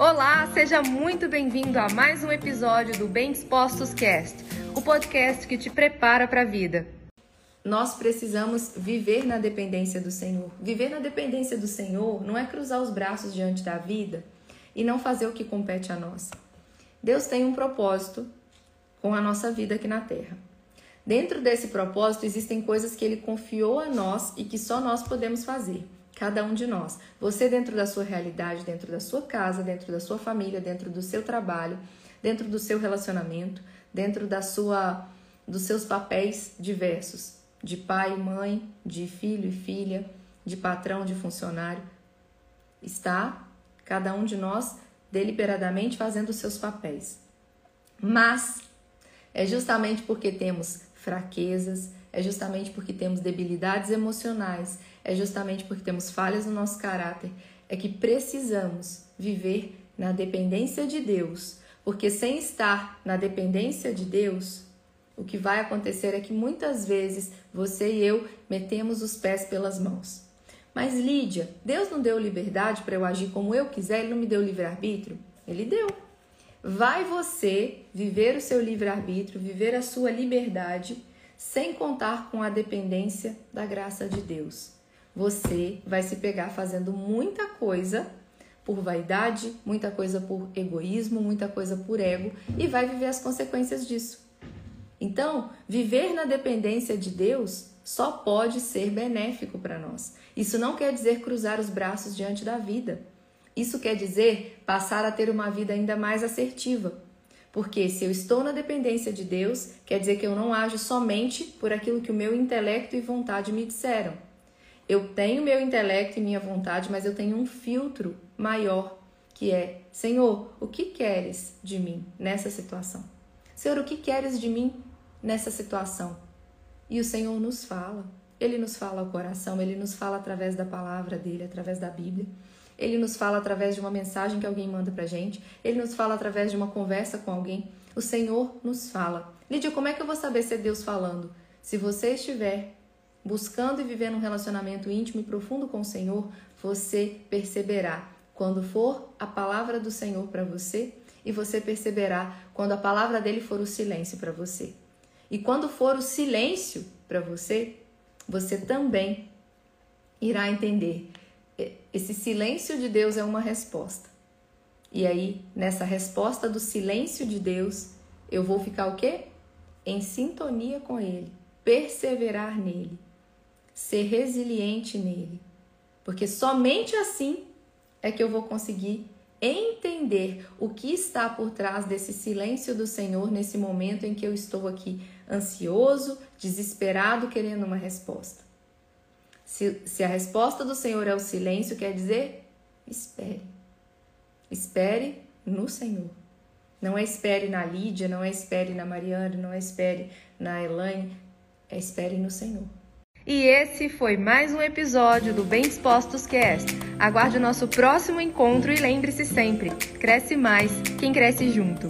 Olá, seja muito bem-vindo a mais um episódio do Bem Dispostos Cast, o podcast que te prepara para a vida. Nós precisamos viver na dependência do Senhor. Viver na dependência do Senhor não é cruzar os braços diante da vida e não fazer o que compete a nós. Deus tem um propósito com a nossa vida aqui na Terra. Dentro desse propósito existem coisas que ele confiou a nós e que só nós podemos fazer cada um de nós. Você dentro da sua realidade, dentro da sua casa, dentro da sua família, dentro do seu trabalho, dentro do seu relacionamento, dentro da sua dos seus papéis diversos, de pai e mãe, de filho e filha, de patrão, de funcionário. Está cada um de nós deliberadamente fazendo os seus papéis. Mas é justamente porque temos fraquezas, é justamente porque temos debilidades emocionais, é justamente porque temos falhas no nosso caráter, é que precisamos viver na dependência de Deus. Porque sem estar na dependência de Deus, o que vai acontecer é que muitas vezes você e eu metemos os pés pelas mãos. Mas Lídia, Deus não deu liberdade para eu agir como eu quiser, Ele não me deu livre-arbítrio? Ele deu. Vai você viver o seu livre-arbítrio, viver a sua liberdade sem contar com a dependência da graça de Deus. Você vai se pegar fazendo muita coisa por vaidade, muita coisa por egoísmo, muita coisa por ego e vai viver as consequências disso. Então, viver na dependência de Deus só pode ser benéfico para nós. Isso não quer dizer cruzar os braços diante da vida. Isso quer dizer passar a ter uma vida ainda mais assertiva, porque se eu estou na dependência de Deus, quer dizer que eu não ajo somente por aquilo que o meu intelecto e vontade me disseram. Eu tenho meu intelecto e minha vontade, mas eu tenho um filtro maior, que é: Senhor, o que queres de mim nessa situação? Senhor, o que queres de mim nessa situação? E o Senhor nos fala. Ele nos fala ao coração, ele nos fala através da palavra dele, através da Bíblia. Ele nos fala através de uma mensagem que alguém manda pra gente. Ele nos fala através de uma conversa com alguém. O Senhor nos fala. Lídia, como é que eu vou saber se é Deus falando? Se você estiver buscando e vivendo um relacionamento íntimo e profundo com o Senhor, você perceberá quando for a palavra do Senhor para você e você perceberá quando a palavra dele for o silêncio para você. E quando for o silêncio para você, você também irá entender esse silêncio de Deus é uma resposta. E aí, nessa resposta do silêncio de Deus, eu vou ficar o quê? Em sintonia com Ele, perseverar nele, ser resiliente nele. Porque somente assim é que eu vou conseguir entender o que está por trás desse silêncio do Senhor nesse momento em que eu estou aqui ansioso, desesperado, querendo uma resposta. Se, se a resposta do Senhor é o silêncio, quer dizer espere. Espere no Senhor. Não é espere na Lídia, não é espere na Mariana, não é espere na Elaine, é espere no Senhor. E esse foi mais um episódio do Bem Dispostos Cast. Aguarde o nosso próximo encontro e lembre-se sempre: cresce mais quem cresce junto.